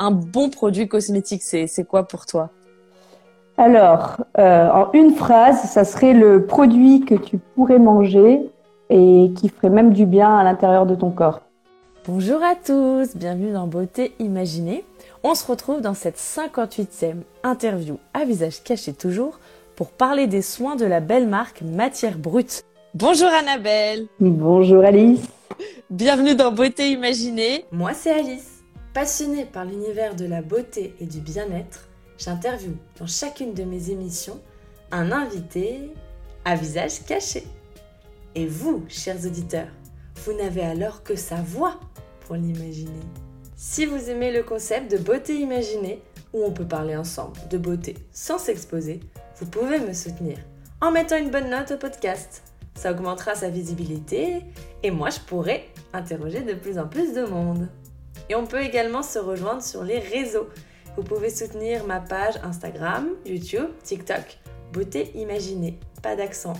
un bon produit cosmétique, c'est quoi pour toi? Alors, euh, en une phrase, ça serait le produit que tu pourrais manger et qui ferait même du bien à l'intérieur de ton corps. Bonjour à tous, bienvenue dans Beauté Imaginée. On se retrouve dans cette 58e interview à visage caché toujours pour parler des soins de la belle marque Matière Brute. Bonjour Annabelle. Bonjour Alice. Bienvenue dans Beauté Imaginée. Moi c'est Alice. Passionnée par l'univers de la beauté et du bien-être, j'interviewe dans chacune de mes émissions un invité à visage caché. Et vous, chers auditeurs, vous n'avez alors que sa voix pour l'imaginer. Si vous aimez le concept de beauté imaginée, où on peut parler ensemble de beauté sans s'exposer, vous pouvez me soutenir en mettant une bonne note au podcast ça augmentera sa visibilité et moi je pourrai interroger de plus en plus de monde. Et on peut également se rejoindre sur les réseaux. Vous pouvez soutenir ma page Instagram, YouTube, TikTok, Beauté Imaginée, pas d'accent,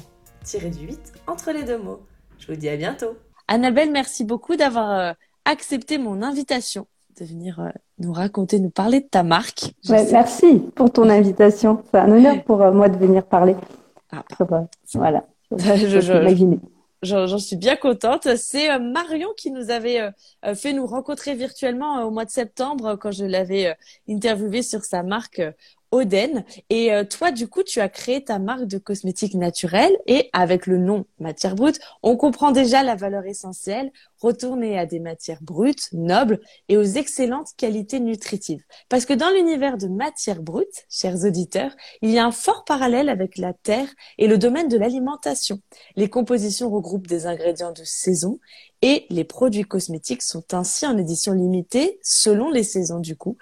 tiré du 8 entre les deux mots. Je vous dis à bientôt. Annabelle, merci beaucoup d'avoir euh, accepté mon invitation de venir euh, nous raconter, nous parler de ta marque. merci pour ton invitation. C'est un honneur pour euh, moi de venir parler. Ah, voilà. J'en suis bien contente. C'est euh, Marion qui nous avait euh, euh, fait nous rencontrer virtuellement au mois de septembre quand je l'avais interviewé sur sa marque Oden. Et euh, toi, du coup, tu as créé ta marque de cosmétiques naturels et avec le nom matière brute, on comprend déjà la valeur essentielle, retourner à des matières brutes, nobles et aux excellentes qualités nutritives. Parce que dans l'univers de matière brute, chers auditeurs, il y a un fort parallèle avec la terre et le domaine de l'alimentation. Les compositions regroupent des ingrédients de saison et les produits cosmétiques sont ainsi en édition limitée selon les saisons du coup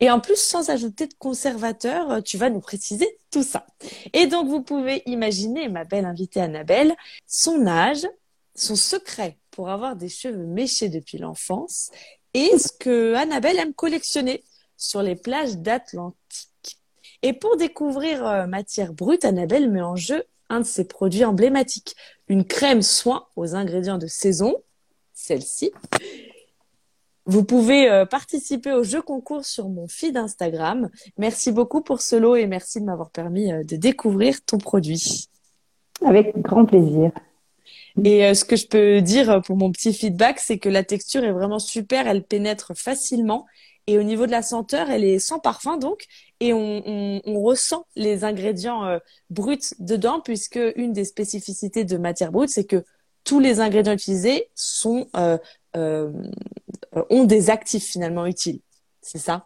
et en plus, sans ajouter de conservateur, euh, tu vas nous préciser tout ça. Et donc, vous pouvez imaginer, ma belle invitée Annabelle, son âge, son secret pour avoir des cheveux méchés depuis l'enfance et ce que Annabelle aime collectionner sur les plages d'Atlantique. Et pour découvrir euh, matière brute, Annabelle met en jeu un de ses produits emblématiques, une crème soin aux ingrédients de saison, celle-ci, vous pouvez euh, participer au jeu concours sur mon feed Instagram. Merci beaucoup pour ce lot et merci de m'avoir permis euh, de découvrir ton produit. Avec grand plaisir. Et euh, ce que je peux dire pour mon petit feedback, c'est que la texture est vraiment super, elle pénètre facilement. Et au niveau de la senteur, elle est sans parfum donc, et on, ressent les ingrédients bruts dedans, puisque une des spécificités de matière brute, c'est que tous les ingrédients utilisés sont euh, ont des actifs finalement utiles. C'est ça?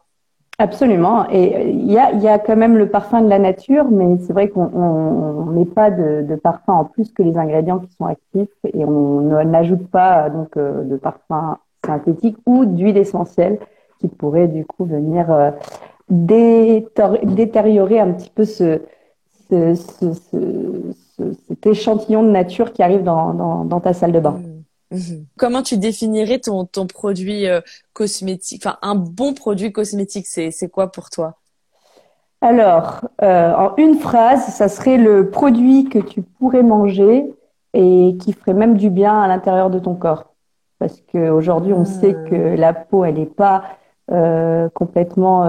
Absolument. Et euh, il y a, y a quand même le parfum de la nature, mais c'est vrai qu'on ne met pas de, de, parfum en plus que les ingrédients qui sont actifs et on n'ajoute pas donc euh, de parfum synthétique ou d'huile essentielle qui pourrait du coup venir détériorer un petit peu ce, ce, ce, cet échantillon de nature qui arrive dans, dans, dans ta salle de bain. Mmh. Mhm. Comment tu définirais ton, ton produit euh, cosmétique, enfin un bon produit cosmétique, c'est, c'est quoi pour toi? Alors, euh, en une phrase, ça serait le produit que tu pourrais manger et qui ferait même du bien à l'intérieur de ton corps. Parce qu'aujourd'hui, on sait ah. que la peau, elle n'est pas euh, complètement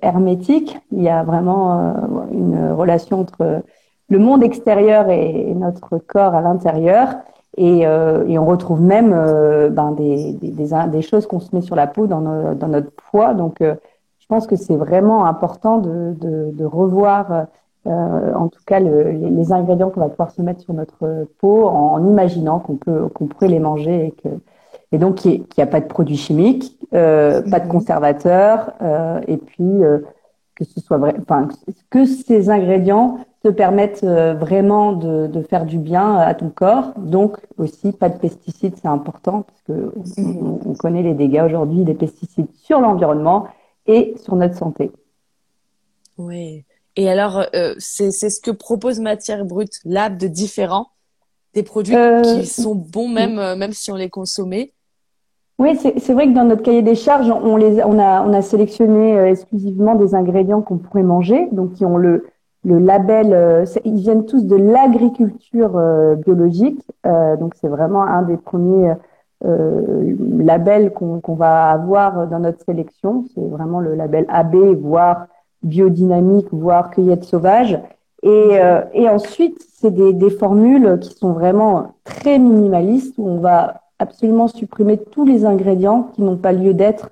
hermétique. Il y a vraiment une relation entre le monde extérieur et notre corps à l'intérieur. Et, euh, et, on retrouve même euh, ben, des, des, des, choses qu'on se met sur la peau dans, dans notre poids. Donc, euh, je pense que c'est vraiment important de, de, de revoir, euh, en tout cas, le, les, ingrédients qu'on va pouvoir se mettre sur notre peau en, imaginant qu'on peut qu'on pourrait les manger et que et donc qu'il n'y a pas de produits chimiques, pas de mhm. conservateurs, et puis que ce soit vrai, enfin que ces ingrédients te permettent euh, vraiment de, de, faire du bien à ton corps. Donc aussi pas de pesticides, c'est important parce que on, connaît les dégâts aujourd'hui des pesticides sur l'environnement et sur notre santé. Oui. Et alors euh, c'est ce que propose Matière Brute Lab de différents des produits euh, qui sont bons même même si on les consommait. Oui, c'est vrai que dans notre cahier des charges, on, les, on, a, on a sélectionné exclusivement des ingrédients qu'on pourrait manger, donc qui ont le, le label, euh, ils viennent tous de l'agriculture euh, biologique, euh, donc c'est vraiment un des premiers label qu'on va avoir dans notre sélection. C'est vraiment le label AB, voire biodynamique, voire cueillette sauvage. Et, et ensuite, c'est des, des, formules qui sont vraiment très minimalistes où on va absolument supprimer tous les ingrédients qui n'ont pas lieu d'être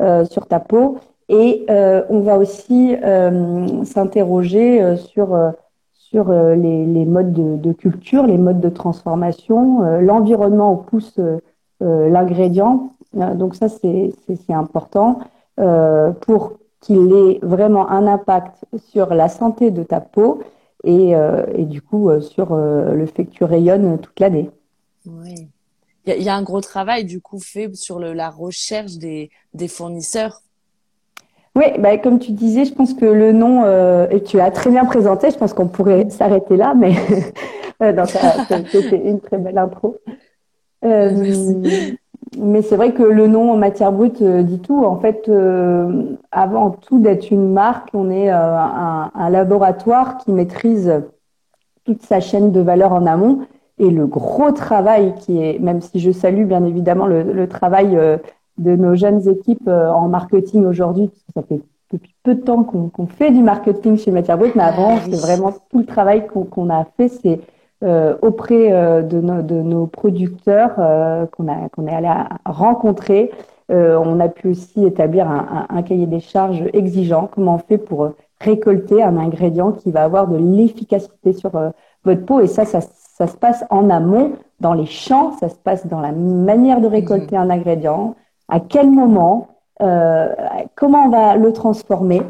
euh, sur ta peau. Et euh, on va aussi euh, s'interroger sur sur les, modes de, culture, les modes de transformation, l'environnement où pousse l'ingrédient. donc ça, c'est important pour qu'il ait vraiment un impact sur la santé de ta peau et, et du coup sur le fait que tu rayonnes toute l'année. Oui il y, a un gros travail du coup fait sur le, la recherche des, des fournisseurs. Oui, bah, comme tu disais, je pense que le nom, euh, et tu l'as très bien présenté, je pense qu'on pourrait s'arrêter là, mais euh, c'était une très belle intro. Euh, mais c'est vrai que le nom en matière brute euh, dit tout. En fait, euh, avant tout d'être une marque, on est un, un, laboratoire qui maîtrise toute sa chaîne de valeur en amont et le gros travail qui est, même si je salue bien évidemment le, travail euh, de nos jeunes équipes euh, en marketing aujourd'hui, parce que ça fait depuis peu de temps qu'on fait du marketing chez Matière Brute, mais avant, ah c'est vraiment tout le travail qu'on a fait, c'est euh, auprès de, de, nos producteurs qu'on a qu'on est allé rencontrer. on a pu aussi établir un, un, cahier des charges exigeant. Comment on fait pour récolter un ingrédient qui va avoir de l'efficacité sur votre peau? Et ça, ça ça se passe en amont, dans les champs, ça se passe dans la manière de récolter mhm. un ingrédient, à quel moment, euh, comment on va le transformer?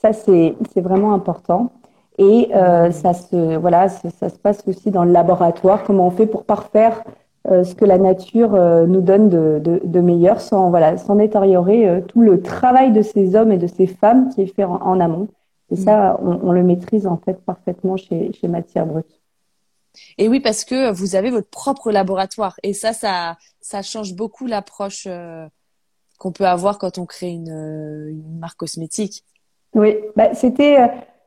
Ça, c'est vraiment important. Et euh, ça, se, voilà, ça se passe aussi dans le laboratoire, comment on fait pour parfaire euh, ce que la nature nous donne de, de, meilleur sans, voilà, sans détériorer tout le travail de ces hommes et de ces femmes qui est fait en, amont. Et ça, on, le maîtrise en fait parfaitement chez, chez Matière Brute. Et oui, parce que vous avez votre propre laboratoire. Et ça, ça, ça change beaucoup l'approche qu'on peut avoir quand on crée une, euh, une marque cosmétique. Oui, bah, c'était euh,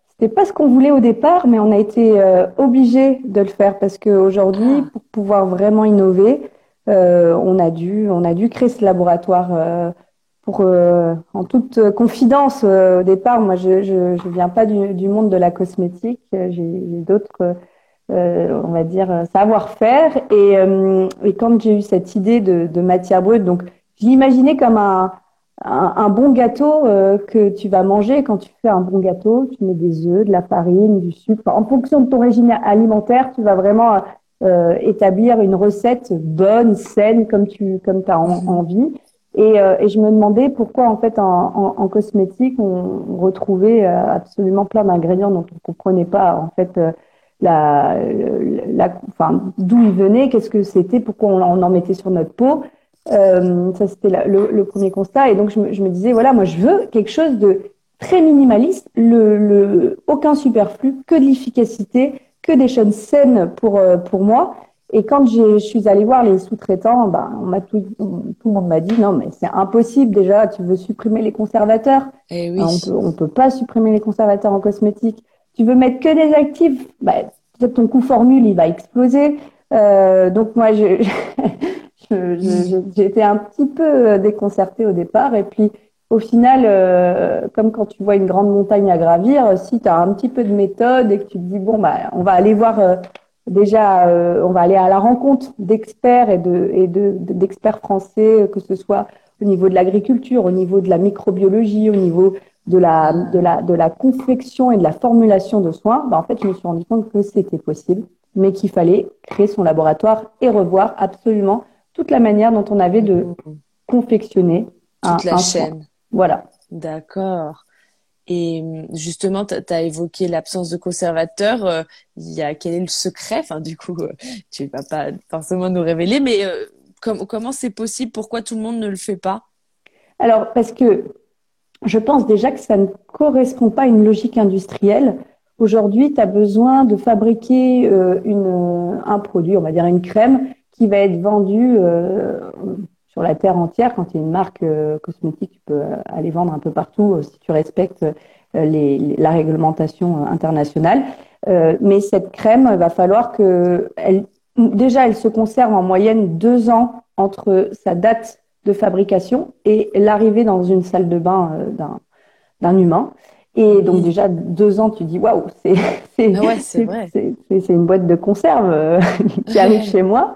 c'était pas ce qu'on voulait au départ, mais on a été euh, obligé de le faire parce qu'aujourd'hui, ah. pour pouvoir vraiment innover, on a dû on a dû créer ce laboratoire. pour en toute confidence au départ, moi je, je je viens pas du, du monde de la cosmétique, j'ai d'autres euh, on va dire, euh, savoir-faire. Et, euh, et, quand j'ai eu cette idée de, de matière brute, donc je l'imaginais comme un, un, bon gâteau que tu vas manger. Quand tu fais un bon gâteau, tu mets des œufs, de la farine, du sucre. En fonction de ton régime alimentaire, tu vas vraiment établir une recette bonne, saine, comme tu comme as envie. Et, et, je me demandais pourquoi en fait en, en, en cosmétique on, retrouvait absolument plein d'ingrédients dont on comprenait pas en fait la, la, enfin, d'où il venait, qu'est-ce que c'était, pourquoi on, en mettait sur notre peau. Euh, ça, c'était le, le, premier constat. Et donc, je me, je me, disais, voilà, moi, je veux quelque chose de très minimaliste, le, le, aucun superflu, que de l'efficacité, que des choses saines pour, euh, pour moi. Et quand je suis allée voir les sous-traitants, ben, on m'a tout, tout le monde m'a dit non, mais c'est impossible. Déjà, tu veux supprimer les conservateurs. Eh oui. on peut, on peut pas supprimer les conservateurs en cosmétique tu veux mettre que des actifs, bah, peut-être ton coût formule, il va exploser. Euh, donc moi, je, j'étais un petit peu déconcertée au départ. Et puis, au final, euh, comme quand tu vois une grande montagne à gravir, si tu as un petit peu de méthode et que tu te dis, bon, bah, on va aller voir euh, déjà, euh, on va aller à la rencontre d'experts et de et de, d'experts français, que ce soit au niveau de l'agriculture, au niveau de la microbiologie, au niveau de la, de la, de la confection et de la formulation de soins, bah, en fait, je me suis rendu compte que c'était possible, mais qu'il fallait créer son laboratoire et revoir absolument toute la manière dont on avait de confectionner toute la chaîne. Voilà. D'accord. Et justement, tu as évoqué l'absence de conservateur. Euh, il y a quel est le secret? Enfin, du coup, euh, tu vas pas forcément nous révéler, mais euh, comment c'est possible? Pourquoi tout le monde ne le fait pas? Alors, parce que je pense déjà que ça ne correspond pas à une logique industrielle. Aujourd'hui, tu as besoin de fabriquer euh, une, un produit, on va dire une crème, qui va être vendue euh, sur la terre entière. Quand tu es une marque euh, cosmétique, tu peux aller vendre un peu partout si tu respectes les, la réglementation internationale. mais cette crème, il va falloir qu'elle déjà, elle se conserve en moyenne deux ans entre sa date de fabrication et l'arrivée dans une salle de bain d'un humain. Et donc déjà deux ans, tu dis waouh, c'est c'est c'est une boîte de conserve qui arrive chez moi.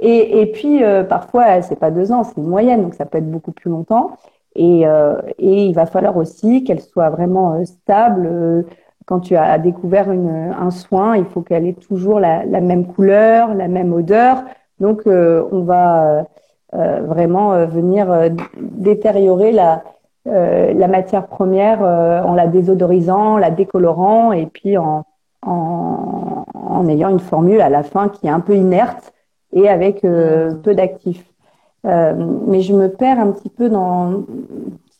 Et, et puis euh, parfois c'est pas deux ans, c'est une moyenne, donc ça peut être beaucoup plus longtemps. Et, euh, et il va falloir aussi qu'elle soit vraiment euh, stable. Quand tu as découvert une, un soin, il faut qu'elle ait toujours la, la, même couleur, la même odeur. Donc on va vraiment venir détériorer la euh, la matière première euh, en la désodorisant, la décolorant et puis en, en, en, ayant une formule à la fin qui est un peu inerte et avec euh, peu d'actifs. mais je me perds un petit peu dans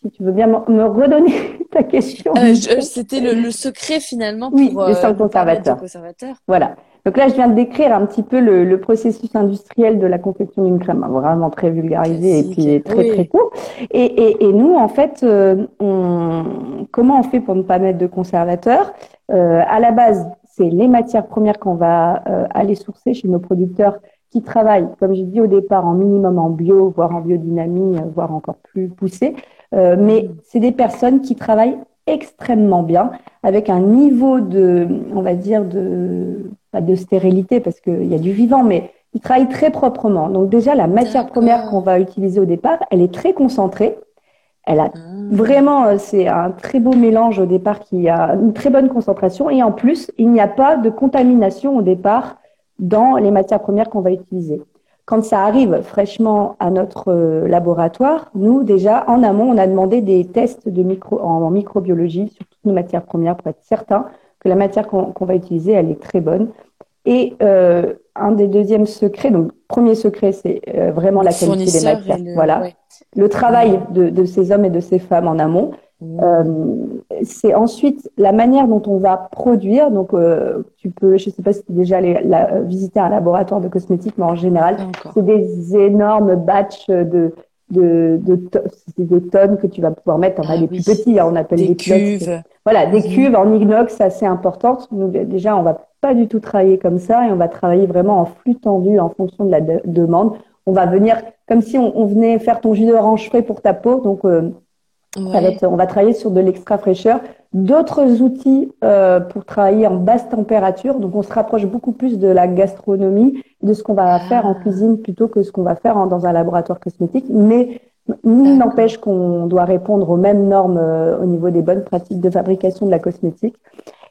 si tu veux bien me redonner ta question. C'était le, le, secret finalement pour oui, le conservateur. Voilà. Donc là, je viens de décrire un petit peu le, le processus industriel de la confection d'une crème, vraiment très vulgarisé et puis très très court. Et, et, et, nous, en fait, euh, on, comment on fait pour ne pas mettre de conservateur? Euh, À la base, c'est les matières premières qu'on va euh, aller sourcer chez nos producteurs qui travaillent, comme j'ai dit au départ, en minimum en bio, voire en biodynamie, voire encore plus poussé. Euh, mais c'est des personnes qui travaillent extrêmement bien, avec un niveau de, on va dire, de, pas de stérilité parce qu'il y a du vivant, mais ils travaillent très proprement. Donc déjà, la matière première qu'on va utiliser au départ, elle est très concentrée. Elle a ah. vraiment, euh, c'est un très beau mélange au départ qui a une très bonne concentration. Et en plus, il n'y a pas de contamination au départ dans les matières premières qu'on va utiliser. Quand ça arrive fraîchement à notre euh, laboratoire, nous, déjà, en amont, on a demandé des tests de micro, en, microbiologie sur toutes nos matières premières pour être certain que la matière qu'on va utiliser, elle est très bonne. Et euh, un des deuxièmes secrets, donc premier secret, c'est euh, vraiment la qualité des matières. voilà, le travail de, de, ces hommes et de ces femmes en amont. Mmh. Euh, c'est ensuite la manière dont on va produire. Donc, euh, tu peux, je sais pas si tu déjà allé la, visiter un laboratoire de cosmétiques, mais en général, c'est des énormes batchs de de, de, des tonnes que tu vas pouvoir mettre. On a les plus petits, hein, on appelle des cuves. Voilà, des cuves en inox assez importantes. Nous, déjà, on va pas du tout travailler comme ça et on va travailler vraiment en flux tendu en fonction de la demande. On va venir comme si on, on, venait faire ton jus d'orange frais pour ta peau. Donc, euh, on va travailler sur de l'extra fraîcheur, d'autres outils euh, pour travailler en basse température. Donc, on se rapproche beaucoup plus de la gastronomie, de ce qu'on va faire en ah. cuisine plutôt que ce qu'on va faire dans un laboratoire cosmétique. Mais il n'empêche qu'on doit répondre aux mêmes normes euh, au niveau des bonnes pratiques de fabrication de la cosmétique.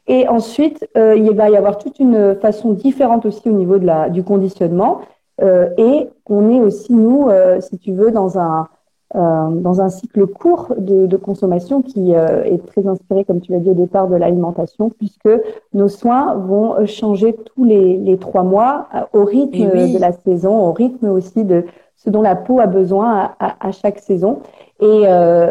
Et ensuite, euh, il va y avoir toute une façon différente aussi au niveau de la, du conditionnement. et on est aussi, nous, si tu veux, dans un euh, dans un cycle court de, de consommation qui euh, est très inspiré, comme tu l'as dit au départ, de l'alimentation, puisque nos soins vont changer tous les, les trois mois euh, au rythme de la saison, au rythme aussi de ce dont la peau a besoin à, à, chaque saison. Et,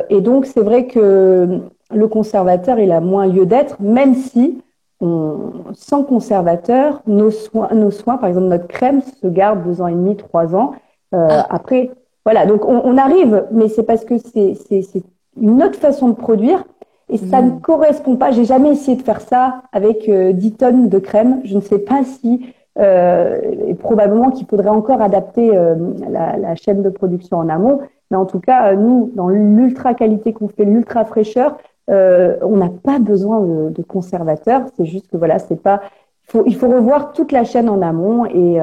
et donc, c'est vrai que le conservateur, il a moins lieu d'être, même si on, sans conservateur, nos soins, nos soins, par exemple notre crème, se garde deux ans et demi, trois ans. Ah. Après, voilà, donc on, on arrive, mais c'est parce que c'est une autre façon de produire et ça ne mm. correspond pas. J'ai jamais essayé de faire ça avec euh, 10 tonnes de crème. Je ne sais pas si euh, et probablement qu'il faudrait encore adapter euh, la, la, chaîne de production en amont. Mais en tout cas, euh, nous, dans l'ultra qualité qu'on fait, l'ultra fraîcheur, euh, on n'a pas besoin de, de conservateurs. C'est juste que voilà, c'est pas. Il faut, il faut revoir toute la chaîne en amont et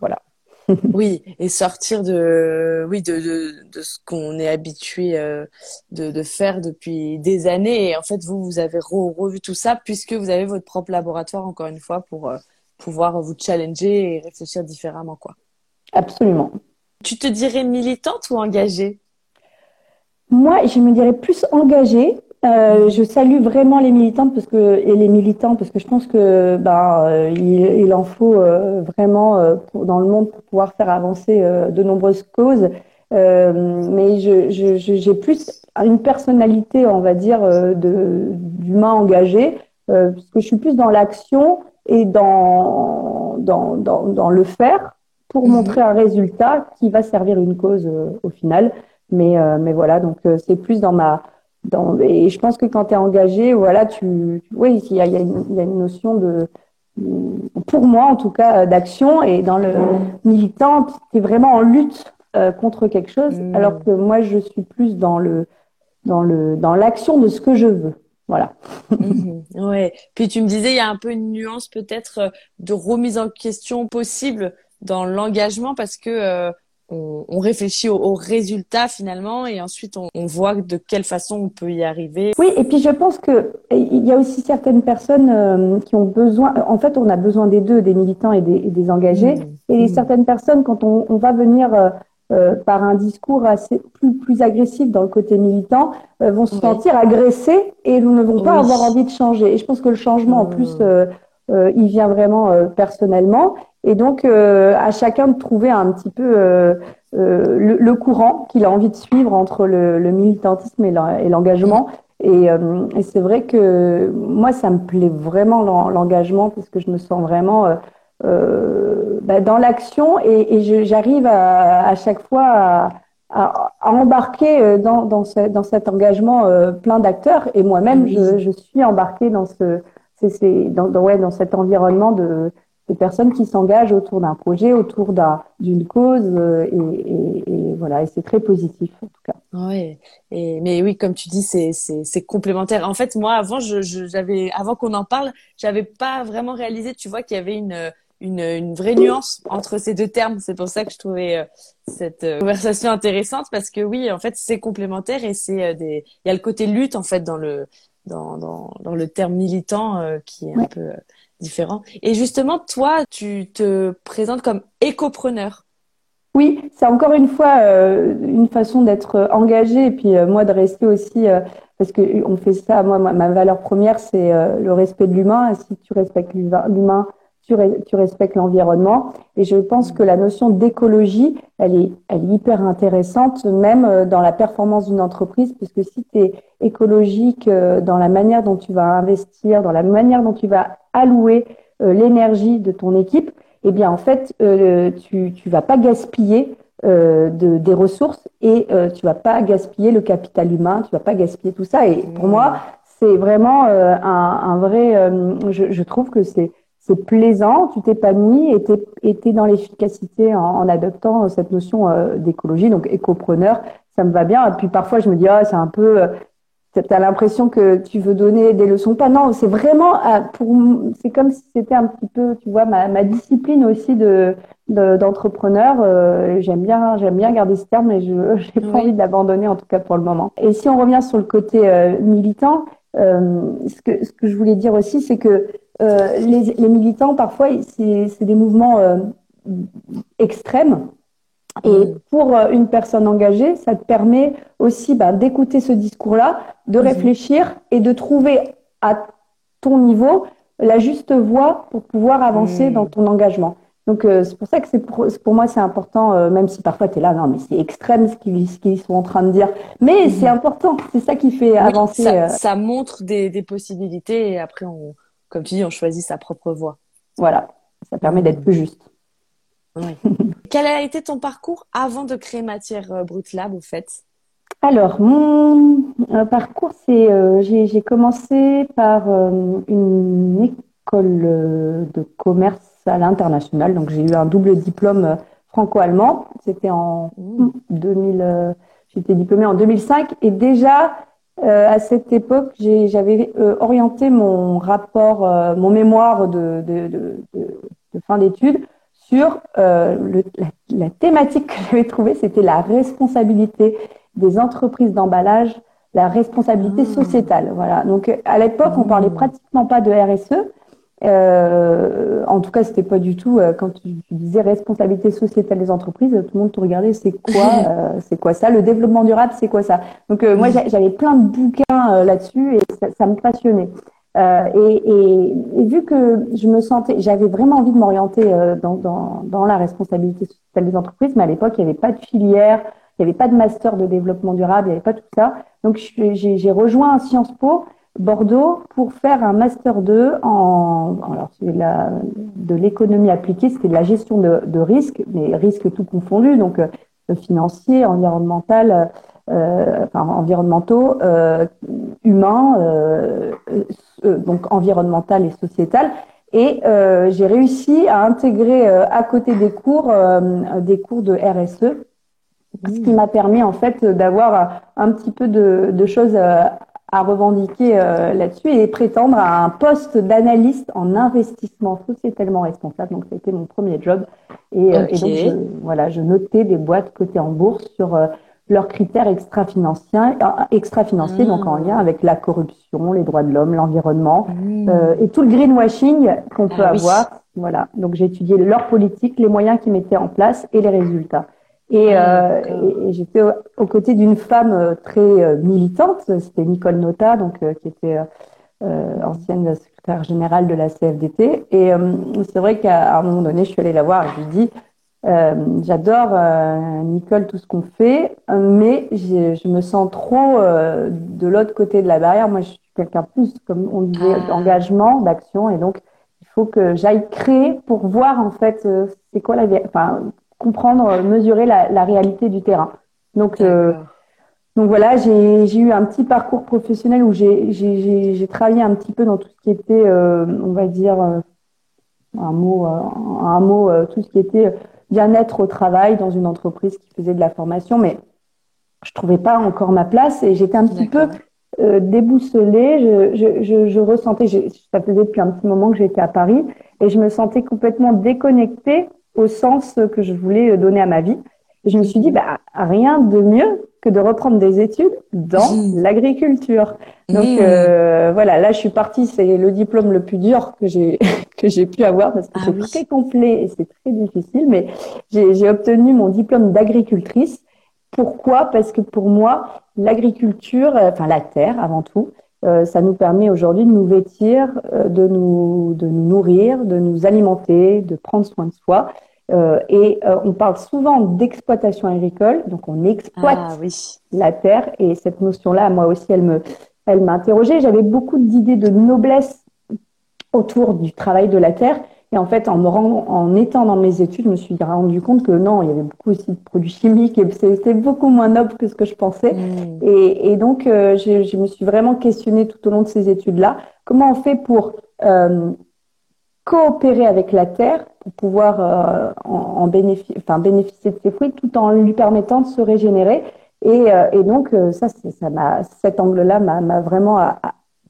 voilà. oui, et sortir de, oui, de, de, de ce qu'on est habitué euh, de, de, faire depuis des années. Et en fait, vous, vous avez revu tout ça puisque vous avez votre propre laboratoire, encore une fois, pour euh, pouvoir vous challenger et réfléchir différemment, quoi. Absolument. Tu te dirais militante ou engagée? Moi, je me dirais plus engagée euh, je salue vraiment les militantes parce que et les militants parce que je pense que bah euh, il, il, en faut euh, vraiment euh, pour, dans le monde pour pouvoir faire avancer de nombreuses causes. mais je, je, j'ai plus une personnalité, on va dire, de d'humain engagé, parce que je suis plus dans l'action et dans dans, dans, dans le faire pour mhm. montrer un résultat qui va servir une cause au final. Mais mais voilà, donc c'est plus dans ma et je pense que quand tu es engagé, voilà, tu, oui, il y a, y, a une, y a, une notion de, pour moi en tout cas, d'action. Et dans le militant, tu es vraiment en lutte contre quelque chose, mmh. alors que moi, je suis plus dans le dans le dans l'action de ce que je veux. Voilà. Mhm. ouais. Puis tu me disais, il y a un peu une nuance peut-être euh, de remise en question possible dans l'engagement parce que euh, on, réfléchit aux résultats finalement et ensuite on, voit de quelle façon on peut y arriver. Oui, et puis je pense que il y a aussi certaines personnes euh, qui ont besoin. En fait, on a besoin des deux, des militants et des, engagés. Mhm. Et mhm. certaines personnes, quand on, on va venir euh, par un discours assez plus, plus agressif dans le côté militant, euh, vont se sentir agressés et ne vont pas avoir envie de changer. Et je pense que le changement, en plus, euh, il vient vraiment personnellement. Et donc, à chacun de trouver un petit peu le, le, courant qu'il a envie de suivre entre le, le militantisme et l'engagement. Et, et c'est vrai que moi, ça me plaît vraiment l'engagement parce que je me sens vraiment euh, bah, dans l'action et, et j'arrive à, à, chaque fois à, à, embarquer euh, dans, dans, ce, dans cet engagement euh, plein d'acteurs et moi-même je, je, suis embarquée dans ce dans, ouais, dans cet environnement de, de personnes qui s'engagent autour d'un projet, autour d'une cause, et, et, et, voilà, et c'est très positif en tout cas. Ouais, et mais oui, comme tu dis, c'est complémentaire. En fait, moi, avant, je j'avais avant qu'on en parle, j'avais pas vraiment réalisé, tu vois, qu'il y avait une une, une, vraie nuance entre ces deux termes. C'est pour ça que je trouvais euh, cette euh, conversation intéressante parce que oui, en fait, c'est complémentaire et c'est euh, des. Il y a le côté lutte en fait dans le dans dans, dans le terme militant qui est un peu Et justement, toi, tu te présentes comme écopreneur. Oui, c'est encore une fois une façon d'être engagé et puis moi de rester aussi parce que on fait ça. Moi, ma valeur première, c'est le respect de l'humain. Si tu respectes l'humain, tu, tu respectes l'environnement. Et je pense que la notion d'écologie, elle est, elle est hyper intéressante, même euh, dans la performance d'une entreprise, puisque si tu es écologique euh, dans la manière dont tu vas investir, dans la manière dont tu vas allouer euh, l'énergie de ton équipe, eh bien, en fait, tu tu vas pas gaspiller de, des ressources et tu vas pas gaspiller le capital humain, tu vas pas gaspiller tout ça. Et pour moi, c'est vraiment un, un, vrai. je, je trouve que c'est c'est plaisant, tu t'épanouis et tu es, dans l'efficacité en, adoptant cette notion euh, d'écologie, donc écopreneur, ça me va bien. Et puis parfois, je me dis, ah, c'est un peu, euh, tu as l'impression que tu veux donner des leçons. Pas, non, c'est vraiment, euh, pour, c'est comme si c'était un petit peu, tu vois, ma, ma discipline aussi de d'entrepreneur. j'aime bien, j'aime bien garder ce terme, mais je n'ai pas envie de l'abandonner en tout cas pour le moment. Et si on revient sur le côté militant, ce que ce que je voulais dire aussi, c'est que euh, les, les, militants, parfois, c'est des mouvements euh, extrêmes. Et mm. pour euh, une personne engagée, ça te permet aussi bah, d'écouter ce discours-là, de mm-hmm. réfléchir et de trouver à ton niveau la juste voie pour pouvoir avancer mm. dans ton engagement. Donc c'est pour ça que pour, pour, moi c'est important, même si parfois tu es là, non mais c'est extrême ce qu'ils sont en train de dire, mais c'est important, c'est ça qui fait avancer. Ça, ça montre des, des, possibilités et après on, comme tu dis, on choisit sa propre voie. Voilà, ça permet d'être plus juste. Oui. Quel a été ton parcours avant de créer Matière euh, Brute Lab, au fait? Alors, mon euh, parcours, c'est euh, j'ai commencé par une école de commerce à l'international. Donc, j'ai eu un double diplôme franco-allemand. C'était en 2000. Mmh. J'étais diplômée en 2005 et déjà euh, à cette époque, j'avais euh, orienté mon rapport, euh, mon mémoire de, de, de, de fin d'études sur le, la, la, thématique que j'avais trouvée, c'était la responsabilité des entreprises d'emballage, la responsabilité ah. sociétale. Voilà. Donc à l'époque, on parlait ah. pratiquement pas de RSE. Euh, en tout cas, c'était pas du tout euh, quand tu, disais responsabilité sociétale des entreprises, tout le monde te regardait, c'est quoi, euh, c'est quoi ça? Le développement durable, c'est quoi ça? Donc moi, j'avais plein de bouquins là-dessus et ça, ça, me passionnait. Et, et, et, vu que je me sentais, j'avais vraiment envie de m'orienter dans, dans, dans, la responsabilité sociétale des entreprises, mais à l'époque, il n'y avait pas de filière, il n'y avait pas de master de développement durable, il n'y avait pas tout ça. Donc j'ai rejoint Sciences Po Bordeaux pour faire un master 2 en alors c'est la, de l'économie appliquée, c'était de la gestion de, de risques, mais risques tout confondus, donc euh, financiers, environnemental, euh, enfin environnementaux, euh, humains, euh, euh, donc environnemental et sociétal. Et euh, j'ai réussi à intégrer euh, à côté des cours euh, des cours de RSE, ce qui m'a permis en fait d'avoir un petit peu de, de choses à revendiquer là-dessus et prétendre à un poste d'analyste en investissement sociétalement responsable. Donc, c'était mon premier job. Et, et donc, je, voilà, je notais des boîtes cotées en bourse sur leurs critères extra-financiers, extra -financiers, donc en lien avec la corruption, les droits de l'homme, l'environnement mmh. euh, et tout le greenwashing qu'on peut ah avoir. Voilà. Donc j'ai étudié leur politique, les moyens qu'ils mettaient en place et les résultats. Et, ah, euh, et, j'étais aux côtés d'une femme euh, très euh, militante, c'était Nicole Nota, donc qui était ancienne secrétaire générale de la CFDT. Et c'est vrai qu'à un moment donné, je suis allée la voir et je lui dis euh, j'adore euh, Nicole tout ce qu'on fait, mais je me sens trop euh, de l'autre côté de la barrière. Moi, je suis quelqu'un plus, comme on disait, ah. d'engagement, d'action, et donc il faut que j'aille créer pour voir en fait c'est quoi la, enfin comprendre, mesurer la, la réalité du terrain. Donc donc voilà, j'ai eu un petit parcours professionnel où j'ai travaillé un petit peu dans tout ce qui était, on va dire, un mot, un mot, tout ce qui était bien-être au travail dans une entreprise qui faisait de la formation, mais je trouvais pas encore ma place et j'étais un petit peu euh, déboussolée. Je, je, je, ressentais, ça faisait depuis un petit moment que j'étais à Paris et je me sentais complètement déconnectée au sens que je voulais donner à ma vie. Je me suis dit, bah, rien de mieux que de reprendre des études dans mmh. l'agriculture. Donc mmh. euh, voilà, là je suis partie, c'est le diplôme le plus dur que j'ai que j'ai pu avoir parce que ah c'est très complet et c'est très difficile, mais j'ai obtenu mon diplôme d'agricultrice. Pourquoi? Parce que pour moi, l'agriculture, euh, enfin la terre avant tout, euh, ça nous permet aujourd'hui de nous vêtir, euh, de nous de nous nourrir, de nous alimenter, de prendre soin de soi. Euh, et on parle souvent d'exploitation agricole, donc on exploite ah la terre. Et cette notion-là, moi aussi, elle me, elle m'a interrogée. J'avais beaucoup d'idées de noblesse autour du travail de la terre. Et en fait, en me rendant, en étant dans mes études, je me suis rendu compte que non, il y avait beaucoup aussi de produits chimiques et c'était beaucoup moins noble que ce que je pensais. Mmh. Et, et, donc, euh, je, je, me suis vraiment questionnée tout au long de ces études-là. Comment on fait pour euh, coopérer avec la terre pour pouvoir euh, en, bénéficier, enfin, bénéficier de ses fruits tout en lui permettant de se régénérer? Et, et donc ça, ça cet angle-là m'a vraiment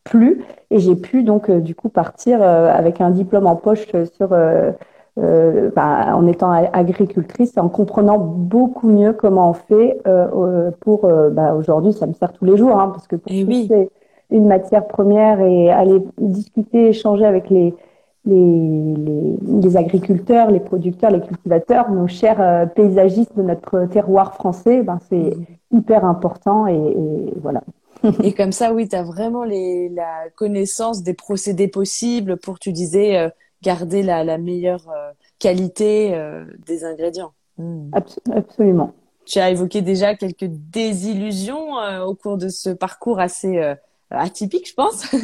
plu et j'ai pu donc du coup partir avec un diplôme en poche sur bah, en étant agricultrice et en comprenant beaucoup mieux comment on fait pour bah, aujourd'hui ça me sert tous les jours hein, parce que pour eh oui. une matière première et aller discuter échanger avec les les, les, les, agriculteurs, les producteurs, les cultivateurs, nos chers euh, paysagistes de notre terroir français, ben c'est mm. hyper important et, et voilà. et comme ça, oui, tu as vraiment les, la connaissance des procédés possibles pour, tu disais, euh, garder la, la meilleure euh, qualité des ingrédients. Mm. absolument. Tu as évoqué déjà quelques désillusions au cours de ce parcours assez atypique, je pense.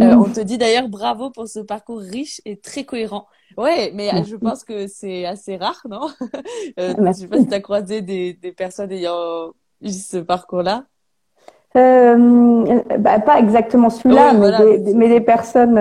Euh, on te dit d'ailleurs bravo pour ce parcours riche et très cohérent. Ouais, mais euh, je pense que c'est assez rare, non? Euh, Je sais pas si tu as croisé des, des personnes ayant eu ce parcours-là. Euh, bah, pas exactement celui-là, mais, des, mais, des, personnes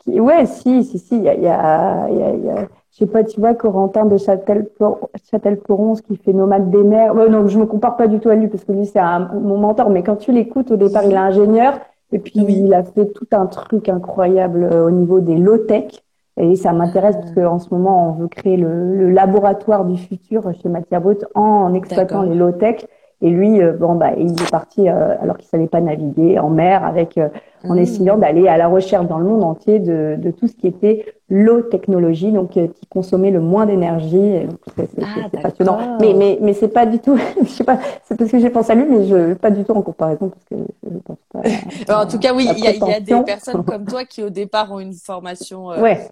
qui, ouais, si, si, si, il y a, y a, y a je sais pas, tu vois, Corentin de Châtel-Perron, qui fait Nomade des mers. Ouais, non, je me compare pas du tout à lui parce que lui, c'est mon mentor. Mais quand tu l'écoutes, au départ, il est ingénieur et puis il a fait tout un truc incroyable euh, au niveau des low-tech. Et ça m'intéresse parce qu'en ce moment, on veut créer le, le laboratoire du futur chez Matière Brute en exploitant les low-tech. Et lui, euh, bon, bah, il est parti euh, alors qu'il savait pas naviguer en mer, avec euh, en mmh. essayant d'aller à la recherche dans le monde entier de, de tout ce qui était l'eau technologie, donc qui consommait le moins d'énergie. C'est ah, passionnant. Mais mais mais c'est pas du tout. je sais pas. C'est parce que j'ai pensé à lui, mais je pas du tout en comparaison parce que je pense pas. en tout cas, oui, il y a, y a, des personnes comme toi qui au départ ont une formation. ouais.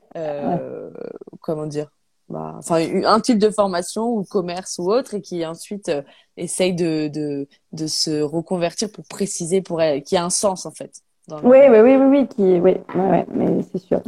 Comment dire bah, enfin un type de formation ou commerce ou autre et qui ensuite euh, essaye de, de, de se reconvertir pour préciser pour qui a un sens en fait. oui, oui, oui, oui, oui, qui, oui, ouais, ouais, mais c'est sûr.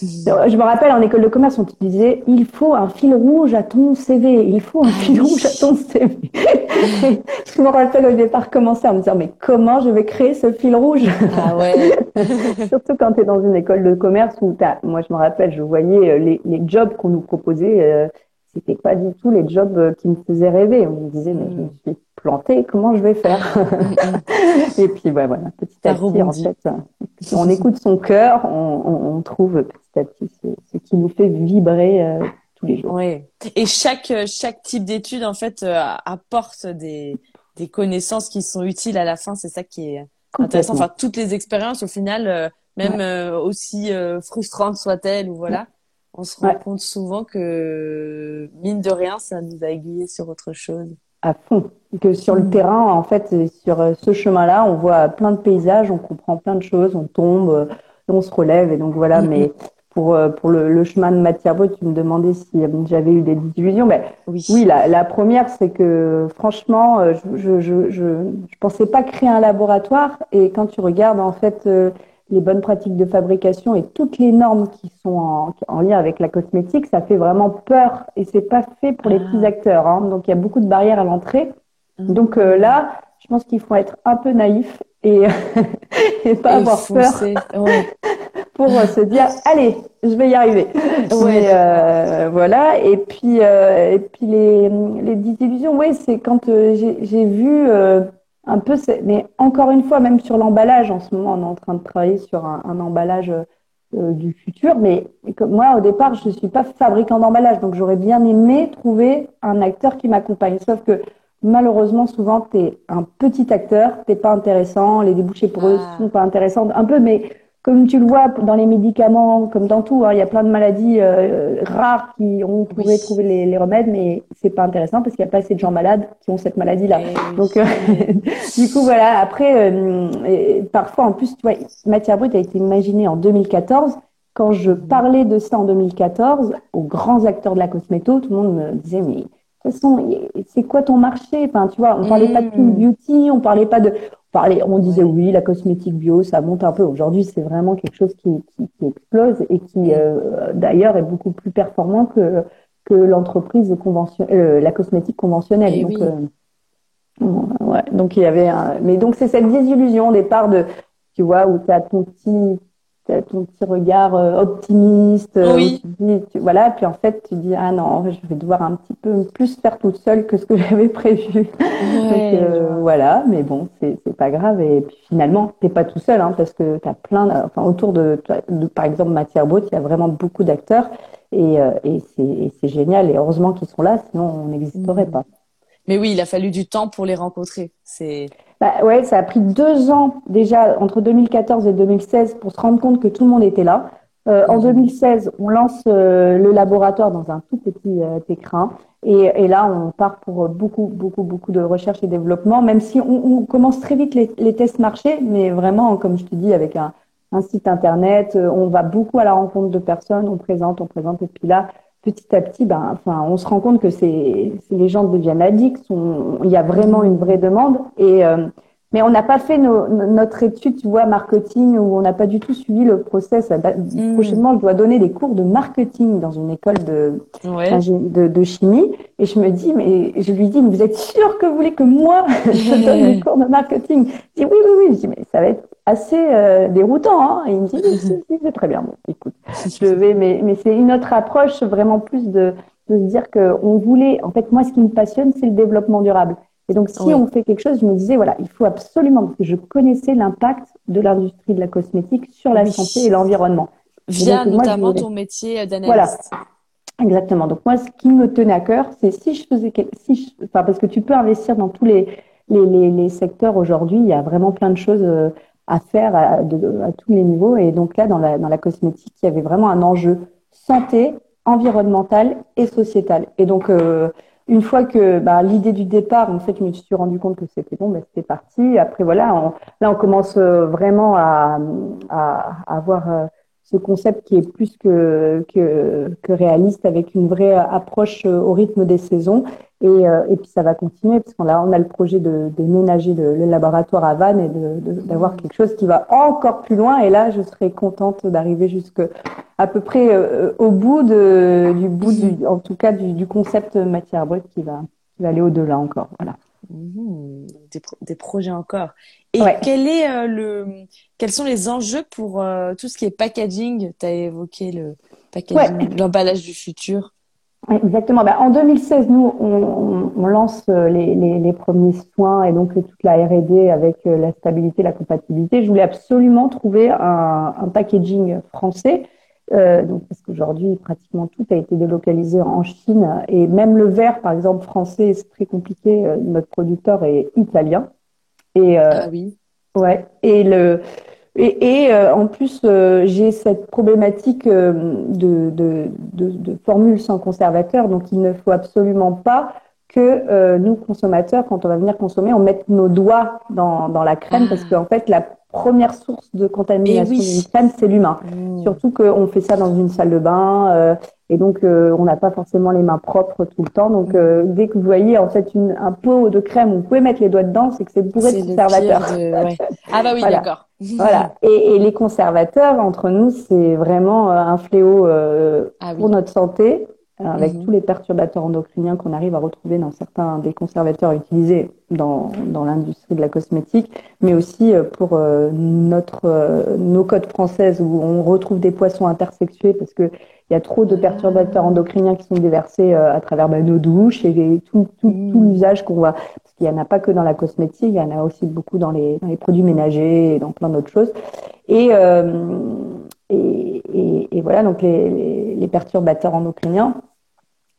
Je me rappelle en école de commerce, on te disait il faut un fil rouge à ton CV, il faut un ah fil rouge à ton CV. je me rappelle au départ commencer en me disant mais comment je vais créer ce fil rouge? Ah ouais. Surtout quand tu es dans une école de commerce où as, moi je me rappelle, je voyais euh, les, les jobs qu'on nous proposait, euh, c'était pas du tout les jobs euh, qui me faisaient rêver. On me disait mais je me suis plantée, comment je vais faire Et puis ouais, voilà, petit à petit en fait, on écoute son cœur, on, on, trouve petit à petit ce, qui nous fait vibrer tous les jours. Oui. Et chaque chaque type d'étude en fait apporte des des connaissances qui sont utiles à la fin. C'est ça qui est intéressant. Enfin, toutes les expériences, au final, euh, même euh, aussi euh, frustrantes soient-elles, ou voilà, on se rend compte souvent que mine de rien, ça nous a aiguillé sur autre chose. À fond. Que sur le mm. terrain, en fait, sur ce chemin-là, on voit plein de paysages, on comprend plein de choses, on tombe, on se relève, et donc voilà. Mais pour, euh, pour le, le, chemin de matière brute, tu me demandais si euh, j'avais eu des désillusions. Ben, oui. oui, la, la première, c'est que franchement, euh, je, je, je, je, pensais pas créer un laboratoire. Et quand tu regardes en fait les bonnes pratiques de fabrication et toutes les normes qui sont en, en lien avec la cosmétique, ça fait vraiment peur. Et c'est pas fait pour les petits ah. acteurs. Hein. Donc il y a beaucoup de barrières à l'entrée. Mmh. Donc là, je pense qu'il faut être un peu naïf et, et pas avoir peur pour se dire allez, je vais y arriver. Ouais. Euh, voilà. Et puis euh, et puis les les désillusions, oui, c'est quand euh, j'ai vu euh, un peu, mais encore une fois, même sur l'emballage, en ce moment, on est en train de travailler sur un, un emballage du futur. Mais comme moi, au départ, je ne suis pas fabricant d'emballage, donc j'aurais bien aimé trouver un acteur qui m'accompagne. Sauf que malheureusement, souvent, tu es un petit acteur, t'es pas intéressant, les débouchés pour eux ah. sont pas intéressants, un peu, mais comme tu le vois dans les médicaments, comme dans tout, hein, il y a plein de maladies euh, rares qui on pourrait trouver les, les, remèdes, mais c'est pas intéressant parce qu'il n'y a pas assez de gens malades qui ont cette maladie-là. Donc, euh, du coup, voilà. Après, euh, parfois, en plus, tu vois, Matière brute a été imaginée en 2014. Quand je parlais de ça en 2014 aux grands acteurs de la cosméto, tout le monde me disait mais de toute façon, c'est quoi ton marché? Enfin, tu vois, on parlait pas de mm. beauty, on parlait pas de, parlait, on disait oui, la cosmétique bio, ça monte un peu. Aujourd'hui, c'est vraiment quelque chose qui, qui, qui, explose et qui, mm. euh, d'ailleurs, est beaucoup plus performant que que l'entreprise conventionnelle, euh, la cosmétique conventionnelle. Eh donc, euh, ouais, donc il y avait, un... mais donc c'est cette désillusion au départ de, tu vois, où tu as ton petit ton petit regard euh, optimiste. Euh, oui. Tu voilà, puis en fait, tu dis, ah non, je vais devoir un petit peu plus faire toute seule que ce que j'avais prévu. Ouais, euh, voilà, mais bon, c'est pas grave. Et puis finalement, t'es pas tout seul, hein, parce que tu as plein, enfin, autour de, de, par exemple, Matière Brute, il y a vraiment beaucoup d'acteurs. Et, et c'est génial. Et heureusement qu'ils sont là, sinon on n'existerait mmh. pas. Mais oui, il a fallu du temps pour les rencontrer. C'est bah ouais, ça a pris deux ans déjà entre 2014 et 2016 pour se rendre compte que tout le monde était là. Euh, en 2016, mhm. on lance euh, le laboratoire dans un tout petit euh, écrin. Et, et, là, on part pour beaucoup, beaucoup, beaucoup de recherche et développement, même si on, on commence très vite les, les, tests marchés, mais vraiment, comme je te dis, avec un, un site internet, euh, on va beaucoup à la rencontre de personnes, on présente, on présente, et puis là, petit à petit, ben, enfin, on se rend compte que c'est, les gens deviennent addicts. il y a vraiment une vraie demande. Et euh, mais on n'a pas fait notre étude, tu vois, marketing, où on n'a pas du tout suivi le process. Mm. Prochainement, je dois donner des cours de marketing dans une école de, de, de, chimie. Et je me dis, mais je lui dis, vous êtes sûr que vous voulez que moi, je donne des cours de marketing? Il dit, oui, oui, oui. Je dis, mais ça va être assez euh, déroutant. Hein et il me dit, oui, c'est très bien. Bon, écoute, je vais, mais, mais c'est une autre approche, vraiment plus de, de se dire qu'on voulait, en fait, moi, ce qui me passionne, c'est le développement durable. Et donc, si on fait quelque chose, je me disais, voilà, il faut absolument, que je connaissais l'impact de l'industrie de la cosmétique sur la santé et l'environnement. Via notamment ton métier d'analyste. Voilà. Exactement. Donc, moi, ce qui me tenait à cœur, c'est si je faisais, si enfin, parce que tu peux investir dans tous les, les, les, les secteurs aujourd'hui, il y a vraiment plein de choses euh, à faire à, de, à, tous les niveaux. Et donc là, dans la, dans la cosmétique, il y avait vraiment un enjeu santé, environnemental et sociétal. Et donc, euh, une fois que bah, l'idée du départ, en fait, je me suis rendu compte que c'était bon, bah, c'était parti. Après, voilà, là, on commence euh, vraiment à, avoir euh, ce concept qui est plus que, que, que, réaliste avec une vraie approche au rythme des saisons. Et, euh, et puis ça va continuer parce qu'on a, on a le projet de, de ménager le, le, laboratoire à Vannes et d'avoir de, quelque chose qui va encore plus loin. Et là, je serais contente d'arriver jusque à peu près euh, au bout de, du bout du, en tout cas du, du concept matière brute qui va, qui va aller au-delà encore. Voilà. Mmh, des, des, projets encore. Et quel est euh, le, quels sont les enjeux pour euh, tout ce qui est packaging? Tu as évoqué le packaging, l'emballage du futur. Exactement. Ben, en 2016, nous, on, on lance euh, les, les, les, premiers soins et donc toute la R&D avec la stabilité, la compatibilité. Je voulais absolument trouver un, un packaging français euh, donc, parce qu'aujourd'hui, pratiquement tout a été délocalisé en Chine et même le verre, par exemple, français, c'est très compliqué. Euh, notre producteur est italien. Et, euh, ah oui. Ouais. Et le et, et euh, en plus, euh, j'ai cette problématique de, de, de, de formule sans conservateur. Donc, il ne faut absolument pas que nous, consommateurs, quand on va venir consommer, on mette nos doigts dans, dans la crème ah. parce qu'en fait, la première source de contamination d'une crème, c'est l'humain. Mmh. Surtout qu'on fait ça dans une salle de bain euh, et donc euh, on n'a pas forcément les mains propres tout le temps. Donc mmh. euh, dès que vous voyez en fait une, un pot de crème, vous pouvez mettre les doigts dedans, c'est que c'est bourré de conservateurs. Ah bah oui, d'accord. voilà. Et, et, les conservateurs entre nous, c'est vraiment un fléau ah pour notre santé. Euh, avec mhm. tous les perturbateurs endocriniens qu'on arrive à retrouver dans certains des conservateurs utilisés dans, dans l'industrie de la cosmétique, mais aussi euh, pour euh, notre nos codes françaises où on retrouve des poissons intersexués parce que il y a trop de perturbateurs endocriniens qui sont déversés à travers bah, nos douches et tout, tout, mhm. tout l'usage qu'on voit. Parce qu'il y en a pas que dans la cosmétique, il y en a aussi beaucoup dans les, dans les produits ménagers et dans plein d'autres choses. Et, et, et, et, voilà, donc les, les, les perturbateurs endocriniens,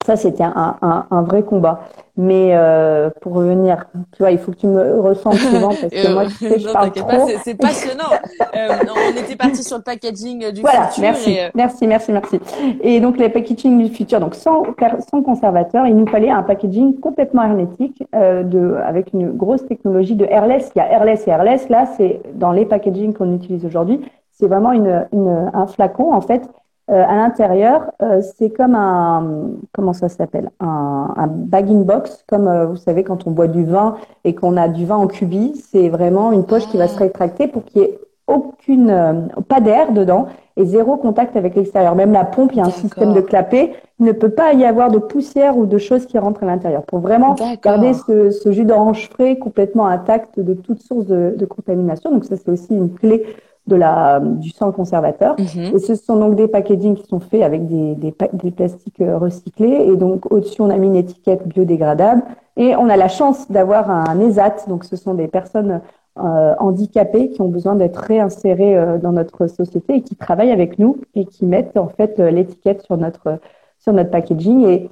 ça, c'était un, un, un, vrai combat. Mais euh, pour revenir, tu vois, il faut que tu me ressentes souvent parce que moi, tu sais, je parle trop. C'est passionnant. euh, on était parti sur le packaging du voilà, futur. Merci, et... Euh, merci, merci, merci. Et donc, les packaging du futur, donc sans, sans conservateur, il nous fallait un packaging complètement hermétique euh, de, avec une grosse technologie de airless. Il y a airless et airless. Là, c'est dans les packaging qu'on utilise aujourd'hui. C'est vraiment une, une, un flacon, en fait, euh, à l'intérieur, euh, c'est comme un comment ça s'appelle? Un, un bagging box, comme euh, vous savez quand on boit du vin et qu'on a du vin en cubis, c'est vraiment une poche qui va se rétracter pour qu'il y ait aucune pas d'air dedans et zéro contact avec l'extérieur. Même la pompe, il y a un système de clapet. Il ne peut pas y avoir de poussière ou de choses qui rentrent à l'intérieur. Pour vraiment garder ce, ce jus d'orange frais complètement intact de toute source de, de contamination. Donc ça, c'est aussi une clé de la, du sang conservateur. Mhm. Et ce sont donc des packaging qui sont faits avec des, des, des plastiques euh, recyclés. Et donc, au-dessus, on a mis une étiquette biodégradable. Et on a la chance d'avoir un ESAT. Donc, ce sont des personnes euh, handicapées qui ont besoin d'être réinsérées euh, dans notre société et qui travaillent avec nous et qui mettent, en fait, euh, l'étiquette sur notre, sur notre packaging. Et,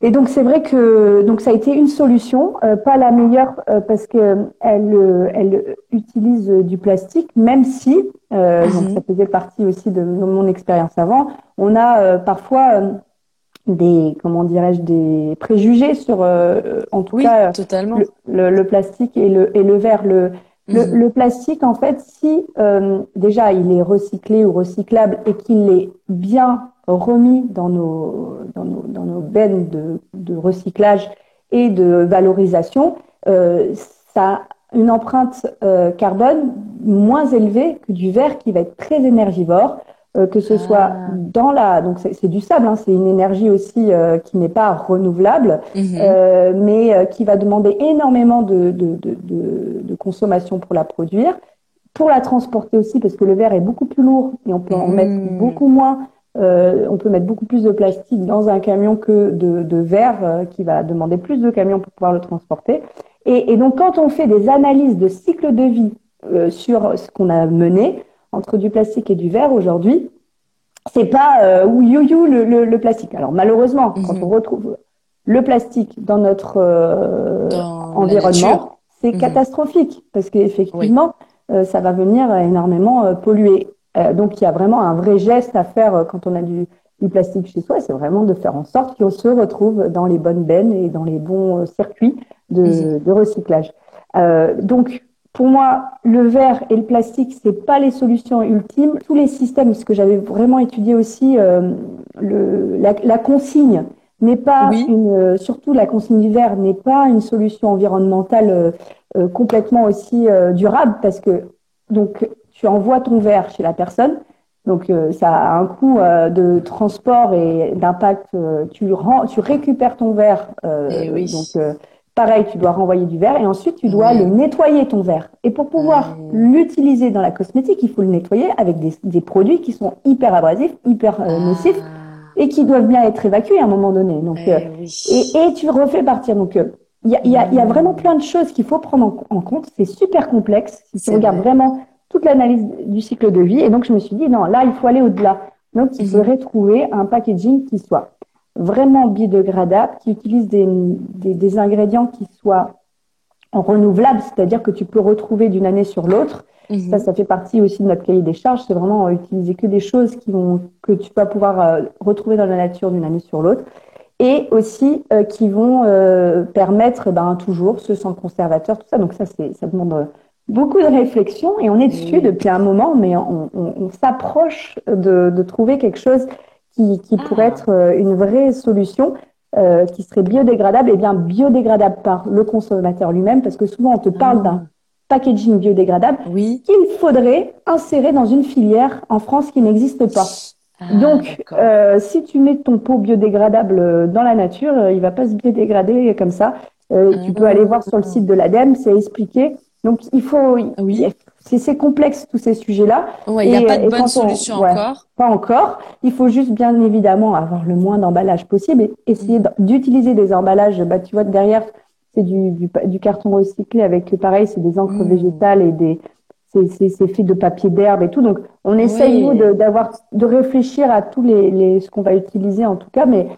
et donc c'est vrai que donc ça a été une solution, euh, pas la meilleure euh, parce que elle euh, elle utilise du plastique, même si donc mhm. ça faisait partie aussi de, mon expérience avant. On a parfois des comment dirais-je des préjugés sur en tout cas totalement. Le, le, plastique et le et le verre le le, mhm. le, plastique, en fait, si déjà il est recyclé ou recyclable et qu'il est bien remis dans nos, dans nos, dans nos bennes de, de, recyclage et de valorisation, euh, ça a une empreinte euh, carbone moins élevée que du verre qui va être très énergivore, euh, que ce ah. soit dans la... Donc c'est du sable, hein, c'est une énergie aussi qui n'est pas renouvelable, mhm. mais qui va demander énormément de, de, de, de, consommation pour la produire. Pour la transporter aussi, parce que le verre est beaucoup plus lourd et on peut en mettre mhm. beaucoup moins euh, on peut mettre beaucoup plus de plastique dans un camion que de, de verre euh, qui va demander plus de camions pour pouvoir le transporter. Et, et donc, quand on fait des analyses de cycle de vie euh, sur ce qu'on a mené entre du plastique et du verre aujourd'hui, c'est pas ou you, you le, le, le, plastique. Alors malheureusement, quand mhm. on retrouve le plastique dans notre environnement, c'est mhm. catastrophique parce qu'effectivement, ça va venir énormément polluer. Euh, donc il y a vraiment un vrai geste à faire euh, quand on a du, du plastique chez soi, c'est vraiment de faire en sorte qu'on se retrouve dans les bonnes bennes et dans les bons euh, circuits de, de recyclage. donc pour moi, le verre et le plastique, c'est pas les solutions ultimes. Tous les systèmes, ce que j'avais vraiment étudié aussi, euh, le, la, la, consigne n'est pas une, surtout la consigne du verre n'est pas une solution environnementale euh, complètement aussi durable parce que donc tu envoies ton verre chez la personne, donc ça a un coût de transport et d'impact. tu rends, tu récupères ton verre, eh oui. donc Pareil, tu dois renvoyer du verre et ensuite tu dois le nettoyer ton verre. Et pour pouvoir l'utiliser dans la cosmétique, il faut le nettoyer avec des, produits qui sont hyper abrasifs, hyper euh, nocifs ah. et qui doivent bien être évacués à un moment donné. Donc, eh euh, et, tu refais partir. Donc, euh, il y, a, y, a, y, a, vraiment plein de choses qu'il faut prendre en, compte. C'est super complexe. Si tu regardes vraiment toute l'analyse du cycle de vie. Et donc, je me suis dit, non, là, il faut aller au-delà. Donc, il mhm. faudrait trouver un packaging qui soit vraiment biodégradable, qui utilise des, des, des ingrédients qui soient renouvelables, c'est-à-dire que tu peux retrouver d'une année sur l'autre. Mhm. Ça, ça fait partie aussi de notre cahier des charges. C'est vraiment utiliser que des choses qui vont, que tu vas pouvoir euh, retrouver dans la nature d'une année sur l'autre. Et aussi euh, qui vont euh, permettre ben, toujours ce sans conservateur, tout ça. Donc ça, c'est, ça demande beaucoup de réflexion et on est dessus depuis un moment, mais on, on, on s'approche de, de, trouver quelque chose qui, qui pourrait ah. être euh, une vraie solution. Euh, qui serait biodégradable, et bien biodégradable par le consommateur lui-même, parce que souvent on te parle d'un ah. packaging biodégradable oui. qu'il faudrait insérer dans une filière en France qui n'existe pas. Ah, Donc, euh, si tu mets ton pot biodégradable dans la nature, euh, il va pas se biodégrader comme ça. Euh, tu peux aller voir sur le site de l'ADEME, c'est expliqué. Donc, il faut, oui c'est complexe tous ces sujets-là. Il n'y a pas de bonne solution encore. Pas encore. Il faut juste bien évidemment avoir le moins d'emballage possible et essayer d'utiliser des emballages. Bah, tu vois derrière, c'est du, du, carton recyclé avec pareil, c'est des encres mm. végétales et des c'est fait de papier d'herbe et tout. Donc on essaye nous d'avoir de, réfléchir à tous les, les ce qu'on va utiliser en tout cas, mais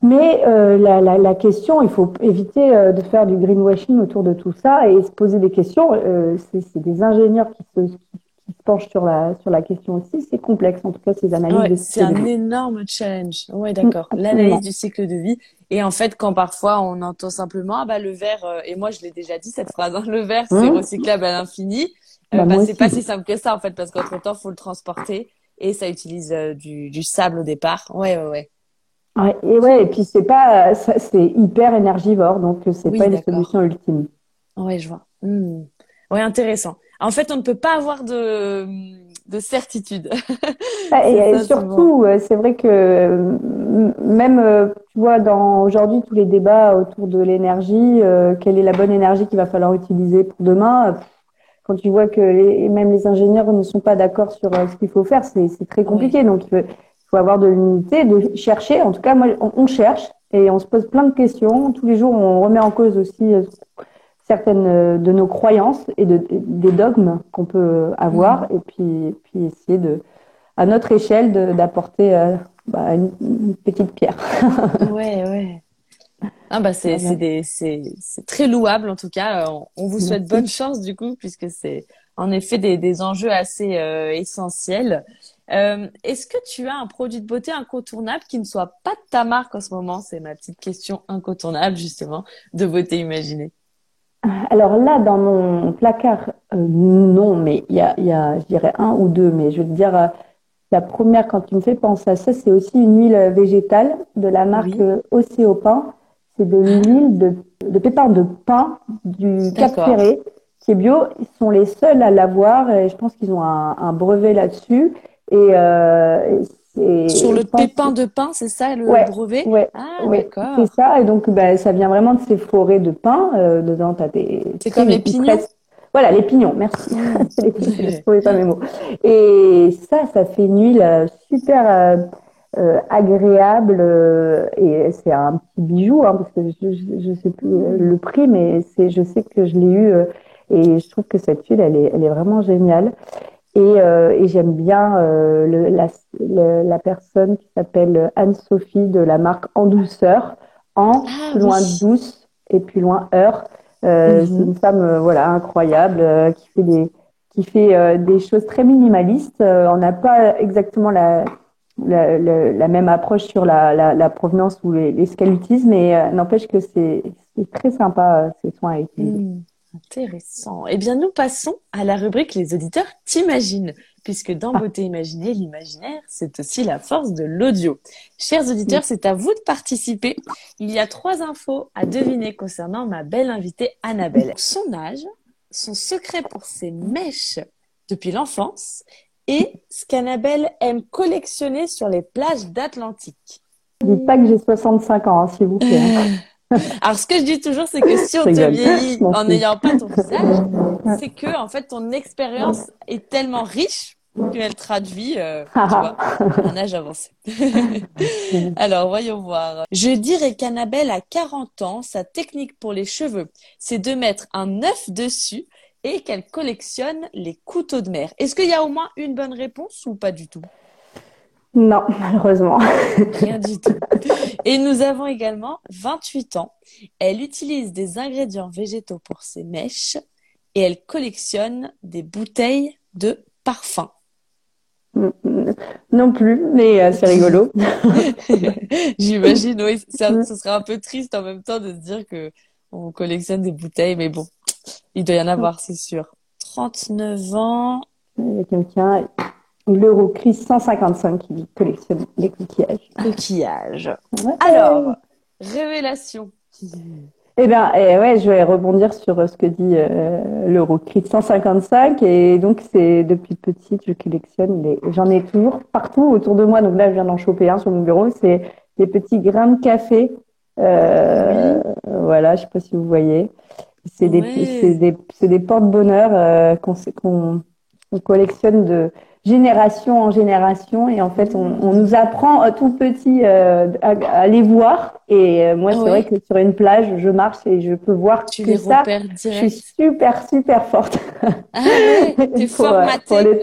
mais euh, la, la, la, question, il faut éviter euh, de faire du greenwashing autour de tout ça et se poser des questions. Euh, c'est des ingénieurs qui se, qui, se, penchent sur la, sur la question aussi. C'est complexe, en tout cas, ces analyses. Ouais, c'est un énorme challenge. D'accord. Mm, L'analyse du cycle de vie. Et en fait, quand parfois on entend simplement, ah bah le verre, euh, et moi je l'ai déjà dit cette phrase, hein, le verre c'est mm. recyclable à l'infini. Bah, bah c'est pas si simple que ça en fait, parce qu'entre temps faut le transporter et ça utilise du, du sable au départ. Ouais, ouais, ouais. Ouais, et ouais, et puis c'est pas, c'est hyper énergivore, donc c'est pas une solution ultime. Ouais, je vois. Hmm. Ouais, intéressant. En fait, on ne peut pas avoir de, de certitude. et, surtout, euh, c'est vrai que même, euh, tu vois, dans aujourd'hui tous les débats autour de l'énergie, euh, quelle est la bonne énergie qu'il va falloir utiliser pour demain quand tu vois que même les ingénieurs ne sont pas d'accord sur ce qu'il faut faire, c'est très compliqué. Donc, faut avoir de l'unité, de chercher. En tout cas, moi, on, cherche et on se pose plein de questions. Tous les jours, on remet en cause aussi euh, certaines euh, de nos croyances et de, des dogmes qu'on peut avoir, mmh. et puis, puis essayer de, à notre échelle, d'apporter euh, bah, une, petite pierre. ouais, ouais. Ah bah c'est c'est très louable en tout cas. On, vous souhaite bonne chance du coup puisque c'est en effet des, des enjeux assez essentiels. Euh, Est-ce que tu as un produit de beauté incontournable qui ne soit pas de ta marque en ce moment? C'est ma petite question incontournable justement de beauté imaginée. Alors là, dans mon placard, euh, non, mais il y a, y a, je dirais un ou deux, mais je veux dire, euh, la première, quand tu me fais penser à ça, c'est aussi une huile végétale de la marque oui. Océopin. C'est de l'huile de, de pépins de pain du Cap Ferré qui est bio. Ils sont les seuls à l'avoir et je pense qu'ils ont un, un brevet là-dessus. Et, euh, sur le pépin de pin, c'est ça le brevet? ouais, Ah, d'accord. C'est ça, et donc bah, ça vient vraiment de ces forêts de pin. Euh, dedans, t'as des. C'est comme les pignons? Voilà, les pignons, merci. Mmh. les pignons, je trouvais pas mes mots. Et ça, ça fait une huile euh, super euh, euh, agréable euh, et c'est un petit bijou, hein, parce que je, je, sais plus le prix, mais c'est, je sais que je l'ai eu et je trouve que cette huile, elle est, elle est vraiment géniale. Et, euh, et j'aime bien euh, le, la, le, la, personne qui s'appelle Anne-Sophie de la marque En Douceur. En, ah, plus loin douce et plus loin heure. Euh, mm -hmm. C'est une femme voilà incroyable qui fait des qui fait des choses très minimalistes. on n'a pas exactement la, la, la, la, même approche sur la, provenance ou les, les ce qu'elle utilise, mais n'empêche que c'est très sympa ces soins à utiliser. Intéressant. Eh bien, nous passons à la rubrique Les auditeurs t'imaginent, puisque dans Ah. Beauté Imaginée, l'imaginaire, c'est aussi la force de l'audio. Chers auditeurs, c'est à vous de participer. Il y a trois infos à deviner concernant ma belle invitée Annabelle. Son âge, son secret pour ses mèches depuis l'enfance et ce qu'Annabelle aime collectionner sur les plages d'Atlantique. Dites pas que j'ai 65 ans, hein, s'il vous plaît. Alors, ce que je dis toujours, c'est que si on te rigole. vieillit en n'ayant pas ton visage, c'est que, en fait, ton expérience est tellement riche qu'elle traduit, euh, tu vois, un âge avancé. Alors, voyons voir. Je dirais qu'Annabelle a 40 ans. Sa technique pour les cheveux, c'est de mettre un œuf dessus et qu'elle collectionne les couteaux de mer. Est-ce qu'il y a au moins une bonne réponse ou pas du tout? Non, malheureusement. Rien du tout. Et nous avons également 28 ans. Elle utilise des ingrédients végétaux pour ses mèches et elle collectionne des bouteilles de parfum. Non plus, mais euh, c'est rigolo. J'imagine, oui, ça, ce sera un peu triste en même temps de se dire que on collectionne des bouteilles, mais bon, il doit y en avoir, c'est sûr. 39 ans. Il y a quelqu'un, l'Eurocris 155, qui collectionne les coquillages. Coquillage. Ouais. Alors, révélation. Eh bien, eh ouais, je vais rebondir sur euh, ce que dit euh, l'Eurocrit 155. Et donc, c'est depuis petite, je collectionne les. J'en ai toujours partout autour de moi. Donc là, je viens d'en choper un sur mon bureau. C'est des petits grains de café. Euh, Voilà, je sais pas si vous voyez. C'est des, c'est des, des porte-bonheur euh, qu'on collectionne de génération en génération. Et en fait, on, on nous apprend euh, tout petit euh, à, à les voir. Et euh, moi, c'est vrai que sur une plage, je marche et je peux voir Tu que les ça. Je suis super, super forte. Ah Pour, euh, pour les-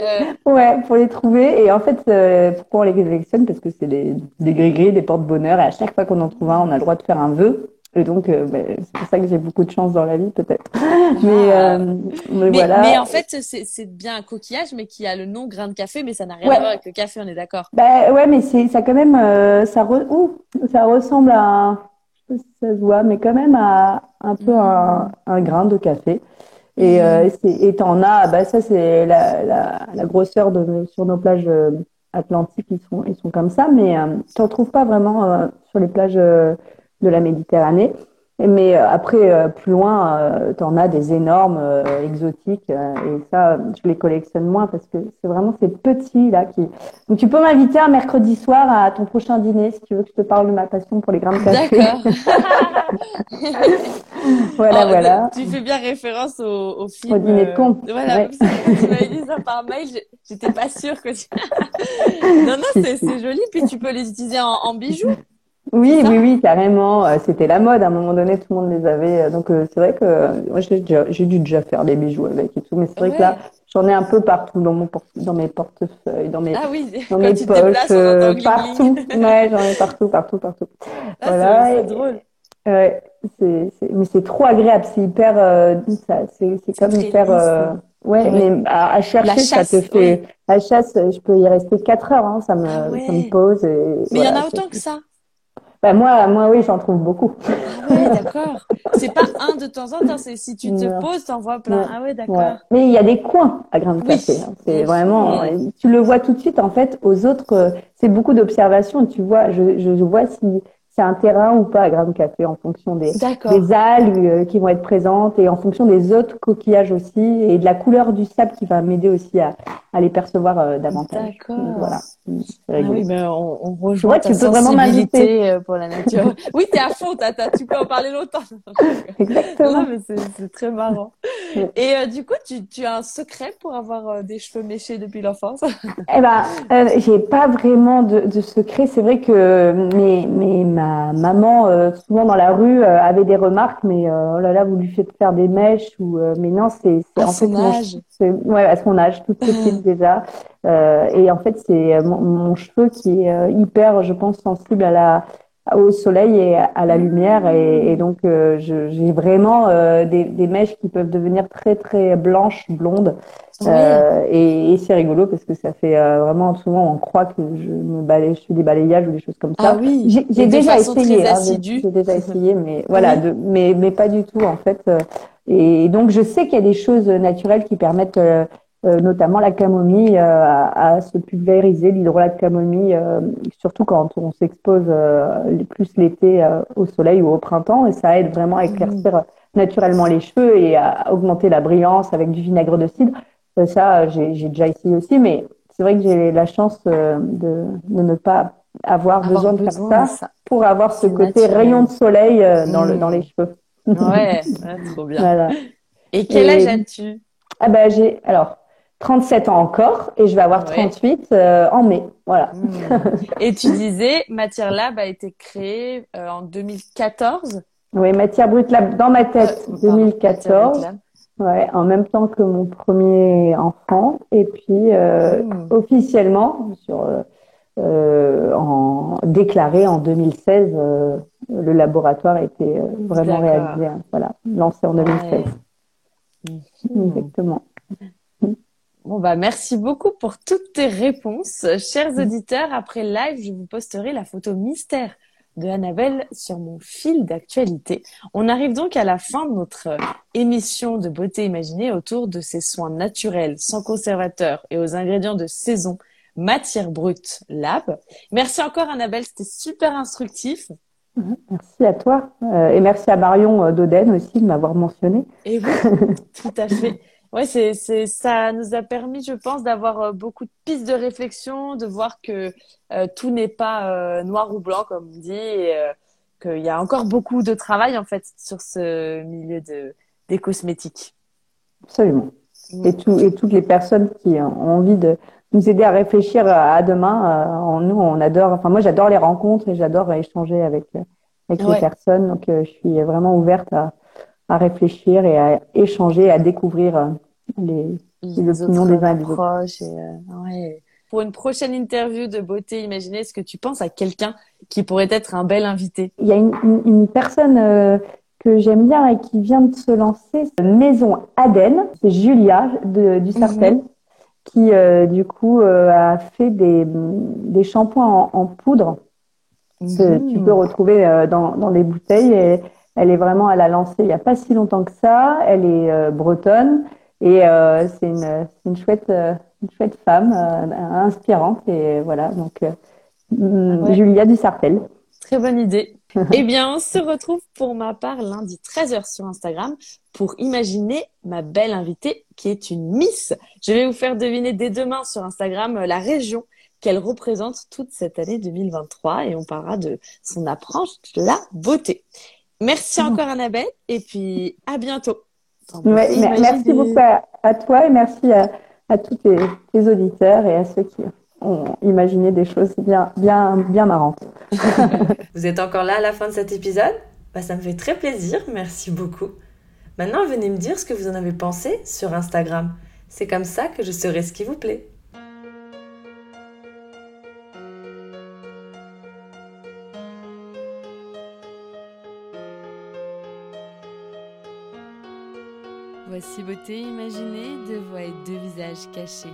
euh, Ouais, pour les trouver. Et en fait, euh, pourquoi on les collectionne? Parce que c'est des, des gris-gris, des porte-bonheur. Et à chaque fois qu'on en trouve un, on a le droit de faire un vœu. Et donc, euh, ben, c'est pour ça que j'ai beaucoup de chance dans la vie, peut-être. Mais, Ah. euh, mais Mais, voilà. mais en fait, c'est bien un coquillage, mais qui a le nom grain de café, mais ça n'a rien Ouais. à voir avec le café, on est d'accord. Bah ouais, mais c'est ça quand même, euh, ça, re- ouh, ça ressemble à, un- je sais pas si ça se voit, mais quand même à un peu un, un grain de café. Et et t'en as, bah ça c'est la, la, la grosseur de sur nos plages atlantiques, ils sont ils sont comme ça, mais euh, t'en trouves pas vraiment sur les plages de la Méditerranée. Mais euh, après, euh, plus loin, euh, t'en as des énormes exotiques et ça, je les collectionne moins parce que c'est vraiment ces petits là qui. Donc tu peux m'inviter un mercredi soir à ton prochain dîner si tu veux que je te parle de ma passion pour les de café. D'accord. Voilà, Oh, voilà. Tu fais bien référence au, au film. Au dîner de con. Voilà, Ouais. tu m'avais dit ça par mail, j'étais pas sûre que tu. non, non, c'est c'est joli. Puis tu peux les utiliser en, en bijoux. Oui, oui, oui, carrément. Euh, C'était la mode. À un moment donné, tout le monde les avait. Euh, Donc euh, c'est vrai que euh, moi j'ai déjà, j'ai dû déjà faire des bijoux avec et tout. Mais c'est vrai que là, j'en ai un peu partout dans mon dans mes portefeuilles, dans mes Ah oui, dans mes poches, euh, partout. Ouais, j'en ai partout, partout, partout. Ah, Voilà, c'est- drôle. Ouais, c'est, c'est, mais c'est trop agréable. C'est hyper, ça, c'est, c'est comme euh, ouais, mais à, à chercher, La ça te chasse, fait, la chasse, je peux y rester quatre heures, hein, ça me, Ah ouais. ça me pose et Mais il y en a autant que ça. Bah, moi, moi, oui, j'en trouve beaucoup. Ah ouais, d'accord. C'est pas un de temps en temps, c'est si tu te Non. poses, t'en vois plein. Ouais. Ah ouais, Ouais. d'accord. Mais il y a des coins à grains de Oui, café. hein. C'est vraiment, tu le vois tout de suite, en fait, aux autres, euh, c'est beaucoup d'observation. Tu vois, je, je, je vois si c'est un terrain ou pas à grains de café en fonction des, des algues euh, qui vont être présentes et en fonction des autres coquillages aussi et de la couleur du sable qui va m'aider aussi à, à les percevoir euh, davantage. D'accord. Voilà. Ah oui, ben on, on Tu rejoint vois, ta tu peux vraiment sensibilité euh, pour la nature. Oui, t'es à fond, t'as, t'as- tu peux en parler longtemps. Exactement. Non, mais c'est, très marrant. Et euh, du coup, tu, tu as un secret pour avoir euh, des cheveux méchés depuis l'enfance? Eh ben, euh, j'ai pas vraiment de, de secret. C'est vrai que mes, mes, ma maman, euh, souvent dans la rue, euh, avait des remarques, mais euh, oh là là, vous lui faites faire des mèches ou euh, mais non, c'est À en fait mon-. C'est ouais à son âge, toute petite déjà. Euh, et en fait, c'est euh, mon, mon cheveu qui est euh, hyper, je pense, sensible à la au soleil et à la lumière et, et donc euh, j'ai vraiment euh, des, des mèches qui peuvent devenir très très blanches, blondes. Euh, et, et c'est rigolo parce que ça fait euh, vraiment souvent on croit que je me balaye, je fais des balayages ou des choses comme ça. Ah oui. J'ai déjà essayé, hein, j'ai- déjà essayé, mais voilà, Oui. de, mais mais pas du tout en fait. Euh, et donc, je sais qu'il y a des choses naturelles qui permettent, euh, euh, notamment la camomille, euh, à, se pulvériser, l'hydrolat de camomille, surtout quand on s'expose plus l'été au soleil ou au printemps. Et ça aide vraiment à éclaircir naturellement les cheveux et à augmenter la brillance avec du vinaigre de cidre. ça, j'ai déjà essayé aussi, mais c'est vrai que j'ai la chance de, de, ne pas avoir, besoin de faire ça, pour avoir ce côté rayon de soleil dans, le, dans les cheveux. Ouais, trop bien. Et quel âge as-tu? Ah ben j'ai alors 37 ans encore et je vais avoir 38 euh, en mai. Voilà. Hmm. Et tu disais Matière Lab a été créée euh, en 2014 Oui, Matière Brute Lab dans ma tête 2014. Ouais, en même temps que mon premier enfant et puis euh, hmm. officiellement sur euh, en, déclaré en 2016. Euh, le laboratoire a été euh, vraiment réalisé, hein, voilà, lancé en 2016. Mhm. Exactement. Bon bah merci beaucoup pour toutes tes réponses. Chers mhm. auditeurs, après live, je vous posterai la photo mystère de Annabelle sur mon fil d'actualité. On arrive donc à la fin de notre émission de beauté imaginée autour de ces soins naturels, sans conservateur et aux ingrédients de saison Matière Brute Lab. Merci encore Annabelle, c'était super instructif. Mhm. Merci à toi euh, et merci à Marion euh, Doden aussi de m'avoir mentionné. Et oui, tout à fait. Ouais, c'est, c'est, ça nous a permis, je pense, d'avoir euh, beaucoup de pistes de réflexion, de voir que tout n'est pas noir ou blanc, comme on dit, et qu'il y a encore beaucoup de travail, en fait, sur ce milieu de, des cosmétiques. Absolument. Mm. Et, tout, et toutes les personnes qui ont envie de, nous aider à réfléchir à demain. Euh, nous, on adore. Enfin, moi, j'adore les rencontres et j'adore échanger avec avec les personnes. Donc, euh, je suis vraiment ouverte à, à réfléchir et à échanger, à découvrir euh, les, les, opinions des uns et des autres. ouais. Pour une prochaine interview de beauté imaginez, est-ce que tu penses à quelqu'un qui pourrait être un bel invité? Il y a une, une, personne que j'aime bien et qui vient de se lancer, Maison Aden, c'est Julia de, du Sartel. Mhm qui du coup a fait des, des shampoings en, poudre que tu peux retrouver dans, dans les bouteilles. Et elle est vraiment, elle a lancé il n'y a pas si longtemps que ça. Elle est bretonne et c'est une, une chouette, une chouette femme inspirante. Et voilà, donc Julia du Sartel. Très bonne idée. Eh bien, on se retrouve pour ma part lundi 13h sur Instagram pour imaginer ma belle invitée qui est une Miss. Je vais vous faire deviner dès demain sur Instagram la région qu'elle représente toute cette année 2023 et on parlera de son approche de la beauté. Merci encore Annabelle et puis à bientôt. merci beaucoup à, toi et merci à, tous tes, tes auditeurs et à ceux qui on imaginait des choses bien, bien, bien marrantes. Vous êtes encore là à la fin de cet épisode? Bah, Ça me fait très plaisir, merci beaucoup. Maintenant, venez me dire ce que vous en avez pensé sur Instagram. C'est comme ça que je saurai ce qui vous plaît. Voici beauté imaginée, deux voix et deux visages cachés.